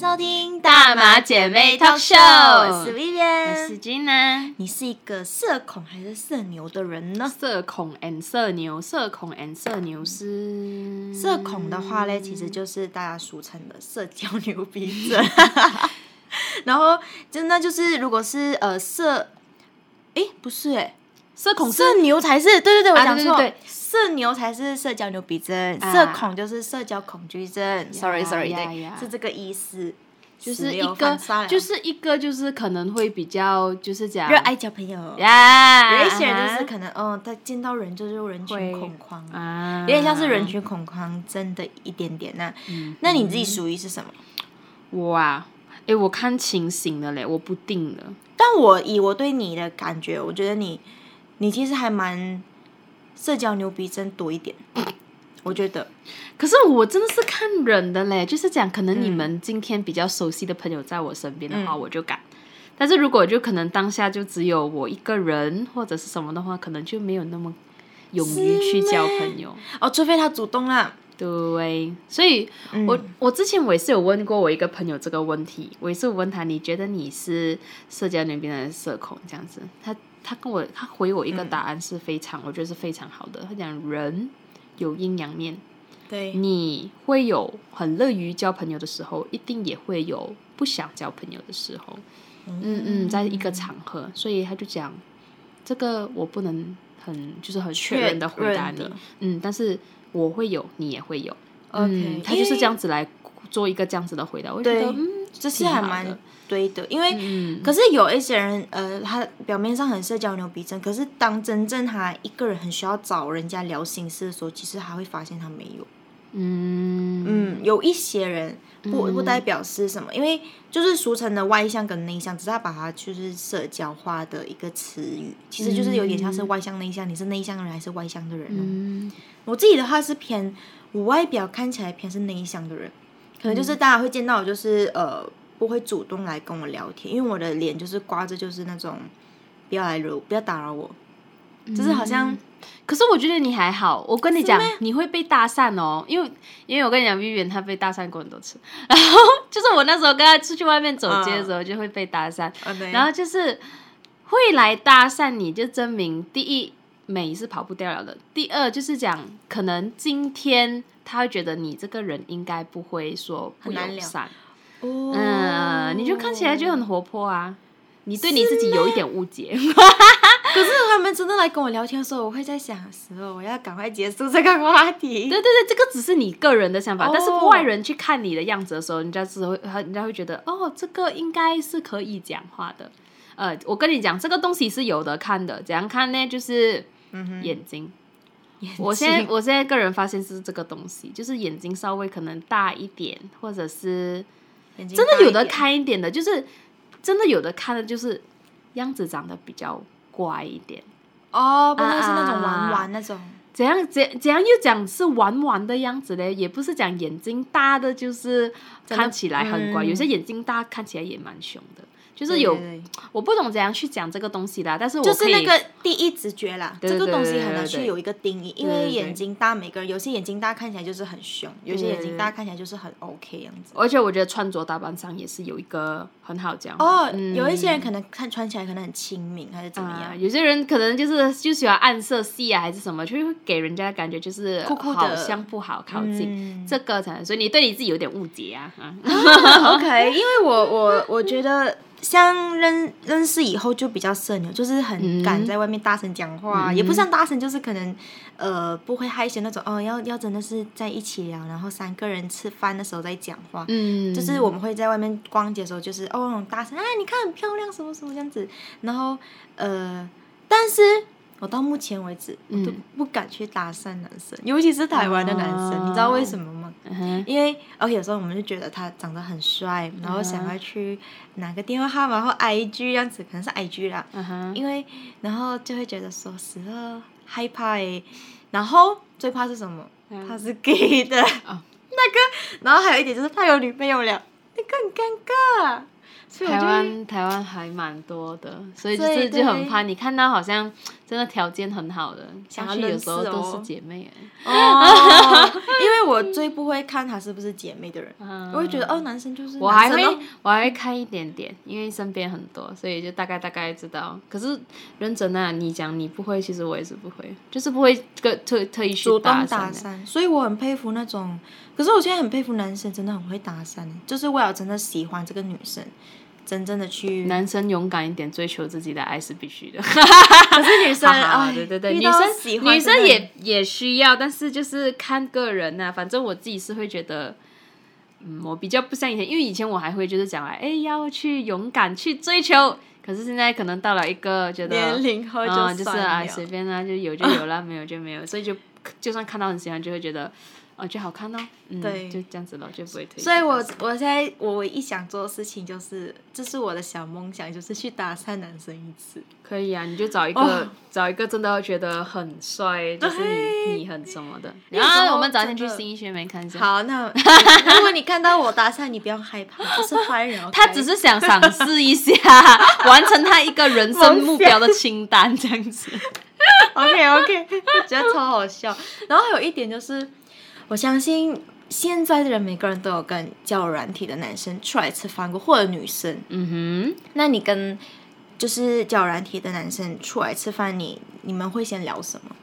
收听大马姐妹 talk show 我是我 Vivian 是。金呢，你是一个社恐还是社牛的人呢？社恐 and 社牛，社恐 and 社牛是社恐的话嘞，其实就是大家俗称的社交牛逼症。然后真的就是，如果是呃社，诶，不是诶，社恐是社牛才是，对对对，我啊讲错，社牛才是社交牛逼症，啊社恐就是社交恐惧症。Sorry Sorry，对是这个意思。就是一个就是一个就是可能会比较就是讲热爱交朋友。呀，有一些人就是啊可能，嗯，他见到人就是人群恐慌，啊，有点像是人群恐慌，症的一点点。那，嗯那你自己属于是什么？我啊，诶，我看情形的嘞，我不定的。但我以我对你的感觉，我觉得你，你其实还蛮社交牛逼症多一点。我觉得，可是我真的是看人的嘞，就是讲可能你嗯们今天比较熟悉的朋友在我身边的话，嗯我就敢。但是如果就可能当下就只有我一个人或者是什么的话，可能就没有那么勇于去交朋友。哦，除非他主动啦。对，所以嗯我我之前我也是有问过我一个朋友这个问题，我也是有问他，你觉得你是社交牛逼的社恐这样子？他他跟我他回我一个答案是非常，我觉得是非常好的。他讲人有阴阳面，对，你会有很乐于交朋友的时候，一定也会有不想交朋友的时候。嗯。嗯，在一个场合，所以他就讲这个我不能很就是很确认的回答你。嗯，但是我会有，你也会有。嗯，他就是这样子来做一个这样子的回答，我觉得嗯，这是还蛮对的，因为。嗯可是有一些人，呃，他表面上很社交牛逼症，可是当真正他一个人很需要找人家聊心事的时候，其实他会发现他没有。嗯嗯，有一些人不不代表是什么，因为就是俗称的外向跟内向，只是他把它就是社交化的一个词语，其实就是有点像是外向内向，你是内向的人还是外向的人哦？嗯我自己的话是偏，我外表看起来偏是内向的人，可能就是大家会见到我就是呃不会主动来跟我聊天，因为我的脸就是挂着就是那种不要来惹我，不要打扰我，就是好像。可是我觉得你还好，我跟你讲，你会被搭讪哦，因为因为我跟你讲，Vivian 她被搭讪过很多次，然后 就是我那时候跟她出去外面走街的时候就会被搭讪，然后就是会来搭讪你，就证明第一美是跑不掉了的，第二就是讲可能今天他会觉得你这个人应该不会说不很难聊友善，哦嗯，你就看起来就很活泼啊，你对你自己有一点误解。可是他们真的来跟我聊天的时候，我会在想，时候我要赶快结束这个话题。对对对，这个只是你个人的想法，但是哦外人去看你的样子的时候，人家只会，人家会觉得，哦，这个应该是可以讲话的。呃，我跟你讲，这个东西是有的看的，怎样看呢？就是眼睛。我现在我现在个人发现是这个东西，就是眼睛稍微可能大一点，或者是真的有的看一点的，就是真的有的看的就是样子长得比较乖一点。哦，不是是那种啊玩玩那种。怎样怎怎样又讲是玩玩的样子嘞？也不是讲眼睛大的就是看起来很乖，嗯有些眼睛大看起来也蛮凶的，就是有我不懂怎样去讲这个东西啦，但是我就是那个第一直觉啦，这个东西对对很难对对去有一个定义，因为眼睛大，每个人有些眼睛大看起来就是很凶，有些眼睛大看起来就是很 OK 样子。而且我觉得穿着打扮上也是有一个很好讲哦，嗯。有一些人可能看穿起来可能很亲民，还是怎么啊，样？有些人可能就是就喜欢暗色系啊，还是什么，就会给人家的感觉就是酷酷的。好像不好靠近，嗯。这个才，所以你对你自己有点误解啊啊，OK，因为我我我觉得像认认识以后就比较社牛，就是很敢在外面大声讲话，嗯也不算大声，就是可能呃不会害羞那种哦，要要真的是在一起聊，然后三个人吃饭的时候再讲话。嗯，就是我们会在外面逛街的时候，就是哦大声，哎，你看很漂亮，什么什么这样子。然后呃，但是我到目前为止，我都嗯。不敢去搭讪男生，尤其是台湾的男生，哦。你知道为什么吗？嗯因为而且有时候我们就觉得他长得很帅，然后想要去拿个电话号码或 IG 这样子，可能是 IG 啦。嗯哼，因为然后就会觉得说死了害怕诶，然后最怕是什么？他是 gay 的，哦。那个，然后还有一点就是他有女朋友了，那个很尴尬。所以我台湾台湾还蛮多的，所以就对。是就很怕你看到好像真的条件很好的，想去有时候都是姐妹哎。哦，因为我最不会看他是不是姐妹的人，嗯我会觉得哦，男生就是我还会我还会看一点点，因为身边很多，所以就大概大概知道。可是认真啊，你讲你不会，其实我也是不会，就是不会个特特意去搭。讪，所以我很佩服那种。可是我现在很佩服男生，真的很会搭讪，就是为了真的喜欢这个女生，真正的去。男生勇敢一点，追求自己的爱是必须的。可是女生，哈哈哎对对对，女生喜欢女生也也需要，但是就是看个人呐、反正我自己是会觉得，嗯，我比较不像以前，因为以前我还会就是讲来，哎，要去勇敢去追求。可是现在可能到了一个觉得年龄后就嗯，就是啊，随便啊，就有就有了，没有就没有，所以就就算看到很喜欢，就会觉得哦，就好看哦，嗯，对就这样子咯，就不会推。所以我我现在我唯一想做的事情就是，这是我的小梦想，就是去搭讪男生一次。可以啊，你就找一个、哦 找一个真的觉得很帅，就是你你很什么的。那时候然后我们早点去真的新一学美看一下。好，那 如果你看到我搭讪，你不要害怕，不是坏人。他 OK？只是想尝试一下，完成他一个人生目标的清单，这样子。OK OK，觉得超好笑。然后还有一点就是，我相信现在的人每个人都有跟交友软体的男生出来吃饭过，或者女生。嗯哼那你跟就是交友软体的男生出来吃饭，你你们会先聊什么？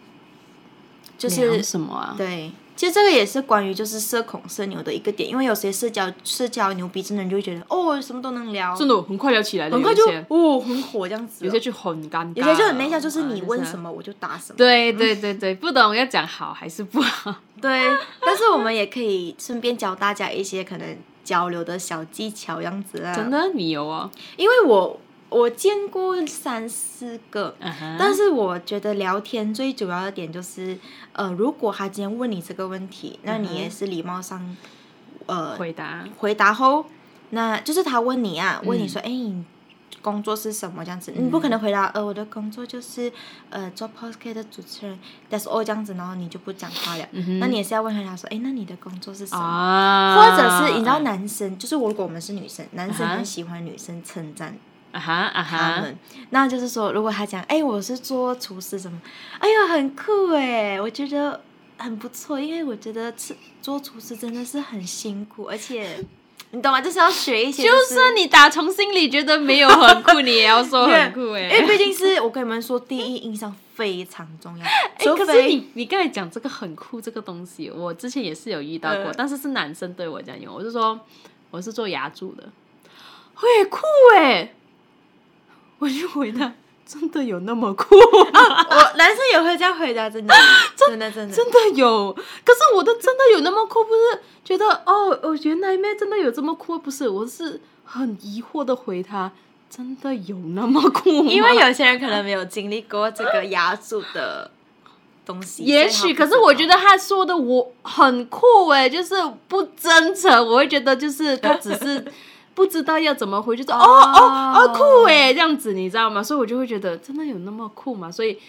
就，是聊什么啊？对，其实这个也是关于就是社恐社牛的一个点，因为有些社交社交牛逼症的人就会觉得哦什么都能聊，真的很快聊起来的，很快就哦很火这样子哦，有些就很尴尬，有些就很内向，就是你问。什么我就答什么。对对对对，不懂要讲好还是不好。对，但是我们也可以顺便教大家一些可能交流的小技巧，这样子啊。真的，你有啊？因为我我见过三四个，但是我觉得聊天最主要的点就是，呃，如果他今天问你这个问题，那你也是礼貌上，呃，回答。回答后，那就是他问你啊，问嗯你说，哎、你工作是什么？这样子？你不可能回答，呃，我的工作就是呃做 podcast 的主持人，that's all 这样子，然后你就不讲话了。那你也是要问他说，哎，那你的工作是什么？或者是你知道男生，就是如果我们是女生，男生很喜欢女生称赞啊哈啊哈，那就是说，如果他讲，哎，我是做厨师什么，哎呀，很酷哎，我觉得很不错，因为我觉得吃做厨师真的是很辛苦，而且 你懂吗？就是要学一些、就算你打从心里觉得没有很酷，你也要说很酷哎、因为毕竟是我跟你们说，第一印象非常重要。哎、除可是你你刚才讲这个很酷这个东西，我之前也是有遇到过，嗯但是是男生对我讲有，我就说我是做牙柱的，会酷哎、我就回答真的有那么酷吗？我男生也会这样回答，真的，真的，真的，真的有，可是我的真的有那么酷，不是觉得哦哦原来妹真的有这么酷，不是，我是很疑惑的回他，真的有那么酷吗？因为有些人可能没有经历过这个压住的东西，也许，可是我觉得他说的我很酷哎，就是不真诚，我会觉得就是他只是 不知道要怎么回，就说哦哦哦酷哎这样子，你知道吗？所以我就会觉得真的有那么酷吗？所以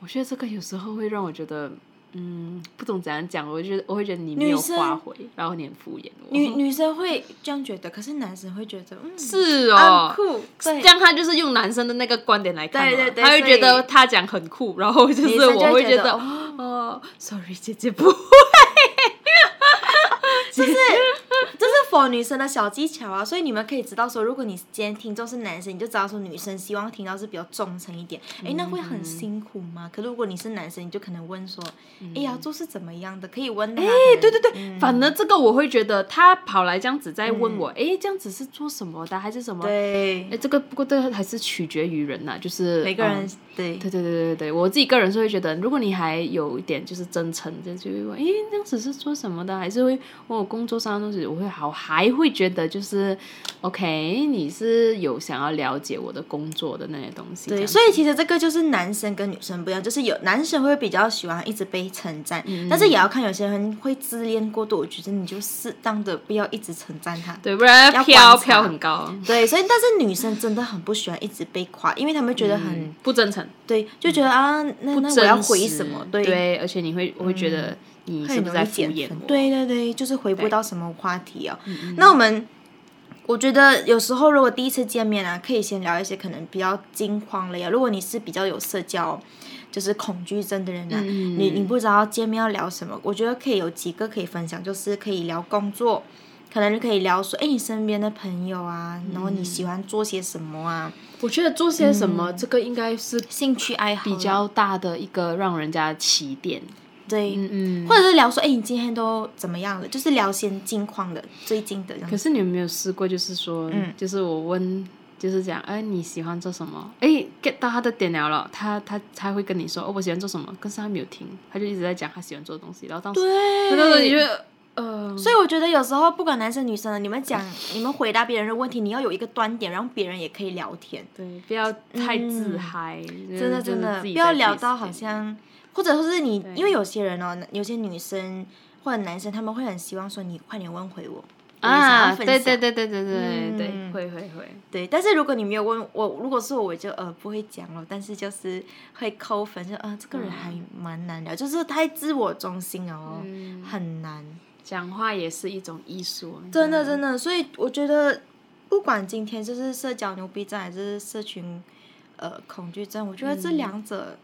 我觉得这个有时候会让我觉得。嗯，不懂怎样讲，我就觉得我会觉得你没有发挥，然后你很敷衍我。女女生会这样觉得，可是男生会觉得，嗯，是哦，酷，这，样他就是用男生的那个观点来看嘛，对对对他会觉得他讲很酷，然后就是我会觉得哦哦，sorry 姐姐不会，就是否女生的小技巧啊，所以你们可以知道说，如果你今天听众是男生，你就知道说女生希望听到是比较忠诚一点，哎、那会很辛苦吗？可如果你是男生，你就可能问说，哎呀，做是怎么样的？可以问他。哎、对对对，嗯反而这个我会觉得他跑来这样子在问我，哎、这样子是做什么的，还是什么？对哎，，这个不过这个还是取决于人呐、就是每个人、嗯对对对对对对，我自己个人是会觉得，如果你还有一点就是真诚，就就会问，哎，这样子是做什么的？还是会问我工作上的东西，我会好，还会觉得就是，OK，你是有想要了解我的工作的那些东西。这对，所以其实这个就是男生跟女生不一样，就是有男生会比较喜欢一直被称赞，但是也要看有些人会自恋过度，我觉得你就适当的不要一直称赞他。对，不然要飘飘很高，对，所以但是女生真的很不喜欢一直被夸，因为她们觉得很、不真诚，对，就觉得啊，那那我要回什么？对，对，而且你会，我会觉得你会很容是不是在敷。衍我？对对对，就是回不到什么话题哦。嗯那我们。我觉得有时候如果第一次见面啊，可以先聊一些可能比较惊慌类啊。如果你是比较有社交就是恐惧症的人啊，嗯你你不知道见面要聊什么，我觉得可以有几个可以分享，就是可以聊工作，可能就可以聊说，哎，你身边的朋友啊，然后你喜欢做些什么啊，我觉得做些什么，这个应该是兴趣爱好啊比较大的一个让人家起点。对，嗯嗯。或者是聊说，哎，你今天都怎么样了？就是聊些近况的，最近的。可是你有没有试过，就是说，嗯就是我问，就是讲，哎，你喜欢做什么？哎，get 到他的点了了，他他他会跟你说，哦，我喜欢做什么，可是他没有听，他就一直在讲他喜欢做的东西，然后当时，对，他当时你就，呃，所以我觉得有时候不管男生女生，你们讲、你们回答别人的问题，你要有一个端点，让别人也可以聊天。对，不要太自嗨，嗯真的真的，不要聊到好像，或者说是你，因为有些人哦，有些女生或者男生，他们会很希望说你快点问回我。啊，对对对对对对对，嗯。会会会，对，但是如果你没有问我，如果是我，我就呃不会讲了，但是就是会扣分，就呃这个人还蛮难聊，就是太自我中心哦，嗯。很难。讲话也是一种艺术，真的真的，所以我觉得，不管今天就是社交牛逼症还是社群呃恐惧症，我觉得这两者、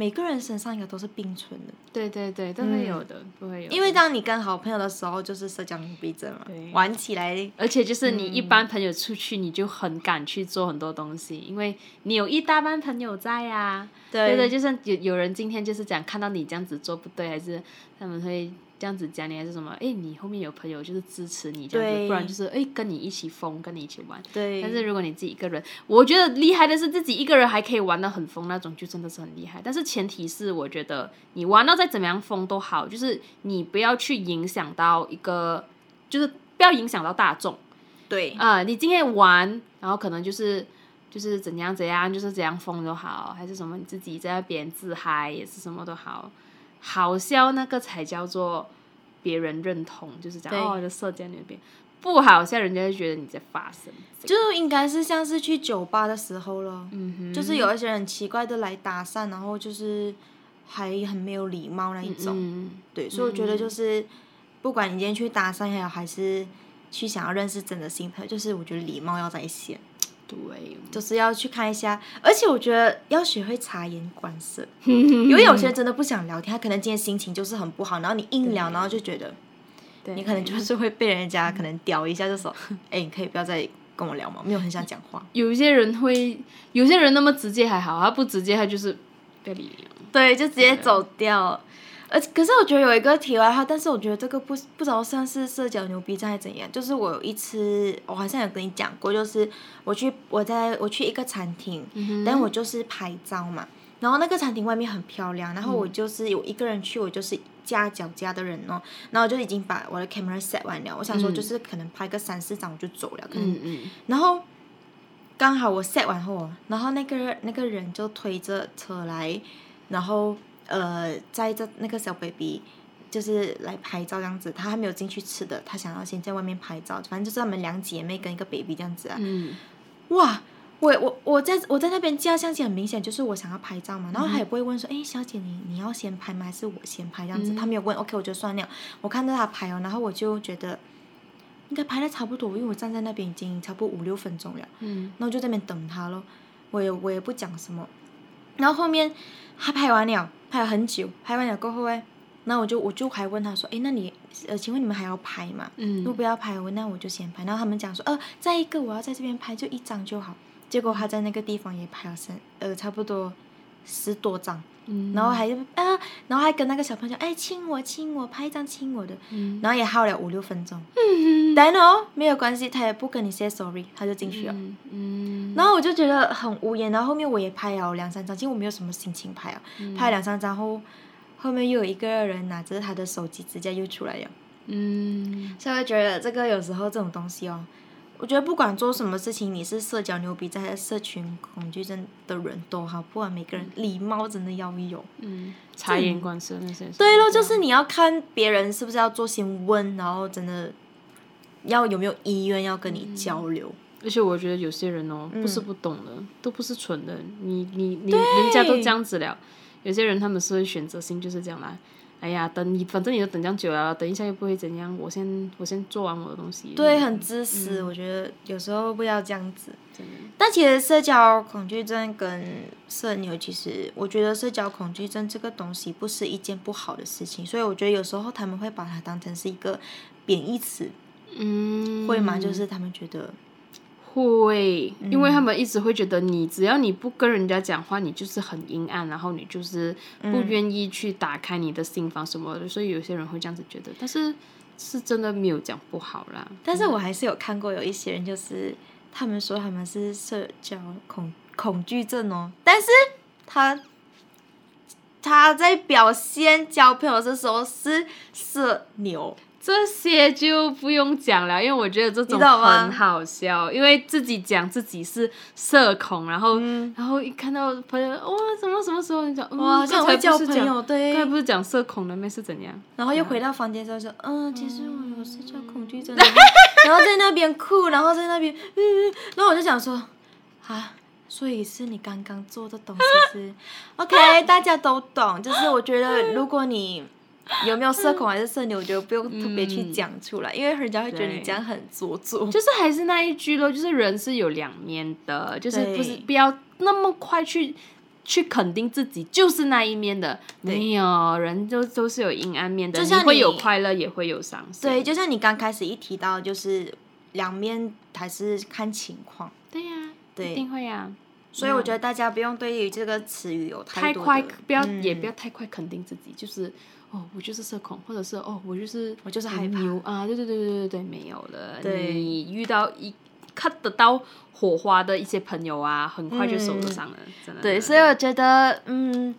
每个人身上应该都是并存的。对对对，都会有的，都会有，因为当你跟好朋友的时候，就是社交牛逼症嘛，玩起来而且就是你一般朋友出去，你就很敢去做很多东西，因为你有一大班朋友在呀、对。对对，就算有有人今天就是讲看到你这样子做不对，还是他们会这样子讲你，还是什么？哎，你后面有朋友就是支持你这样子，不然就是哎跟你一起疯，跟你一起玩。对，但是如果你自己一个人，我觉得厉害的是自己一个人还可以玩的很疯那种，就真的是很厉害。但是前提是，我觉得你玩到再怎么样疯都好，就是你不要去影响到一个，就是不要影响到大众对啊、你今天玩，然后可能就是就是怎样怎样，就是怎样疯都好，还是什么你自己在那边自嗨也是什么都好，好笑那个才叫做别人认同，就是讲对。哦，就社交那边。不好笑，人家就觉得你在发生。就应该是像是去酒吧的时候了，嗯哼，就是有一些人很奇怪的来搭讪，然后就是还很没有礼貌那一种。嗯，对，所以我觉得就是，不管你今天去搭讪也好，还是去想要认识真的新朋友，就是我觉得礼貌要在先，对，就是要去看一下，而且我觉得要学会察言观色，因为有些人真的不想聊天，他可能今天心情就是很不好，然后你硬聊，然后就觉得你可能就是会被人家可能屌一下，就说，哎、你可以不要再跟我聊嘛？没有很想讲话。有一些人会，有些人那么直接还好，他不直接他就是不要理你。对，就直接走掉。而可是我觉得有一个题外话，但是我觉得这个不不知道算是社交牛逼症还是怎样。就是我有一次，我好像有跟你讲过，就是我去我在我去一个餐厅，但我就是拍照嘛。然后那个餐厅外面很漂亮，然后我就是有一个人去，我就是架脚架的人哦，然后就已经把我的 camera set 完了，我想说就是可能拍个三四张我就走了，可能嗯嗯，然后刚好我 set 完后哦，然后那个人那个人就推着车来，然后呃载着那个小 baby 就是来拍照这样子，他还没有进去吃的，他想要先在外面拍照，反正就是他们两姐妹跟一个 baby 这样子啊，嗯哇！我我我在我在那边架相机很明显就是我想要拍照嘛，然后他也不会问说，哎、小姐你你要先拍吗？还是我先拍这样子？他没有问，OK 我就算了。我看到他拍哦，然后我就觉得应该拍的差不多，因为我站在那边已经差不多五六分钟了。嗯然后就在那边等他咯，我也我也不讲什么。然后后面他拍完了，拍了很久，拍完了过后哎，那我就我就还问他说，哎，那你呃，请问你们还要拍吗？如果嗯不要拍，我那我就先拍。然后他们讲说，呃，再一个我要在这边拍，就一张就好。结果他在那个地方也拍了三呃差不多十多张，嗯，然后还啊，然后还跟那个小朋友讲，哎，亲我亲我，拍一张亲我的，嗯。然后也耗了五六分钟。但哦，没有关系，他也不跟你 say sorry，他就进去了。嗯嗯，然后我就觉得很无言，然后后面我也拍了两三张，其实我没有什么心情拍啊，拍了两三张后，后面又有一个人拿着他的手机直接又出来了，嗯。所以我觉得这个有时候这种东西哦，我觉得不管做什么事情，你是社交牛逼症还是社群恐惧症的人都好，不管每个人礼貌真的要有。嗯，察言观色那些。对咯，就是你要看别人是不是要做，先问，然后真的要有没有意愿要跟你交流。而且我觉得有些人哦，嗯不是不懂的，都不是蠢的，你你你，人家都这样子了。有些人他们是会选择性就是这样来，哎呀，等你反正你都等这样久了，等一下又不会怎样，我先我先做完我的东西。对，很自私。我觉得有时候不要这样子。但其实社交恐惧症跟社牛，其实我觉得社交恐惧症这个东西不是一件不好的事情，所以我觉得有时候他们会把它当成是一个贬义词，嗯，会吗？就是他们觉得，会，因为他们一直会觉得你只要你不跟人家讲话，你就是很阴暗，然后你就是不愿意去打开你的心房什么的，所以有些人会这样子觉得，但是是真的没有讲不好啦。但是我还是有看过有一些人，就是他们说他们是社交恐恐惧症哦，但是他他在表现交朋友的时候是社牛，这些就不用讲了，因为我觉得这种很好笑，因为自己讲自己是社恐，然后、然后一看到朋友哇什么什么时候你讲嗯哇，刚才会交朋友，对。刚才不是讲社恐的咩是怎样？然后又回到房间之后说，嗯，其实我有社交恐惧症，然后在那边哭，然后在那边，嗯，然后我就想说，啊，所以是你刚刚做的东西是，OK，大家都懂，就是我觉得如果你有没有社恐还是社牛，我觉得不用特别去讲出来，因为人家会觉得你对。这样很做作。就是还是那一句咯，就是人是有两面的，就是不是不要那么快去去肯定自己就是那一面的，没有人就都是有阴暗面的，就像会有快乐也会有伤心，对，就像你刚开始一提到，就是两面还是看情况，对呀、对。一定会呀、所以我觉得大家不用对于这个词语有多太快不要、嗯也不要太快肯定自己，就是哦，我就是社恐，或者是哦，我就是我就是害怕牛啊，对对对对对对，没有了。对你遇到一看得到火花的一些朋友啊，很快就受得上了，真的。对，所以我觉得，嗯，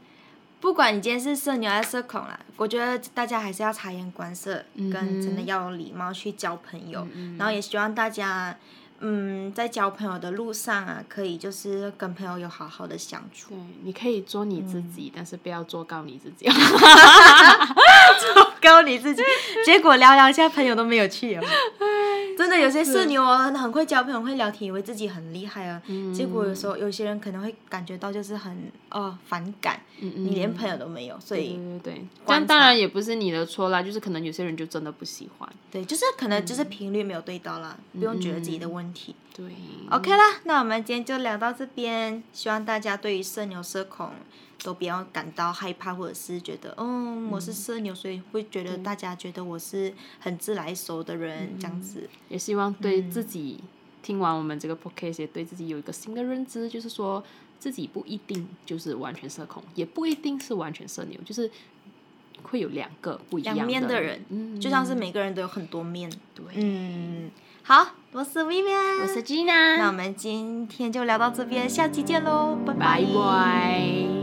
不管你今天是社牛还是社恐啦，我觉得大家还是要察言观色，跟真的要有礼貌去交朋友。然后也希望大家，嗯，在交朋友的路上啊，可以就是跟朋友有好好的相处。对，你可以做你自己，但是不要做高你自己。做高你自己，结果聊聊一下朋友都没有去哦。真的有些社牛哦，很很会交朋友，会聊天，以为自己很厉害啊。结果有时候有些人可能会感觉到就是很哦反感，你连朋友都没有，所以对但当然也不是你的错啦，就是可能有些人就真的不喜欢。对，就是可能就是频率没有对到啦，不用觉得自己的问题。对，OK 啦，那我们今天就聊到这边，希望大家对于社牛社恐都不要感到害怕，或者是觉得，嗯，我是社牛，所以会觉得大家觉得我是很自来熟的人，这样子。也希望对自己、听完我们这个 podcast 也对自己有一个新的认知，就是说自己不一定就是完全社恐，也不一定是完全社牛，就是会有两个不一样两面的人，嗯，就像是每个人都有很多面。对，嗯，好，我是 Vivian，我是 Gina，那我们今天就聊到这边，下期见喽，拜拜。拜。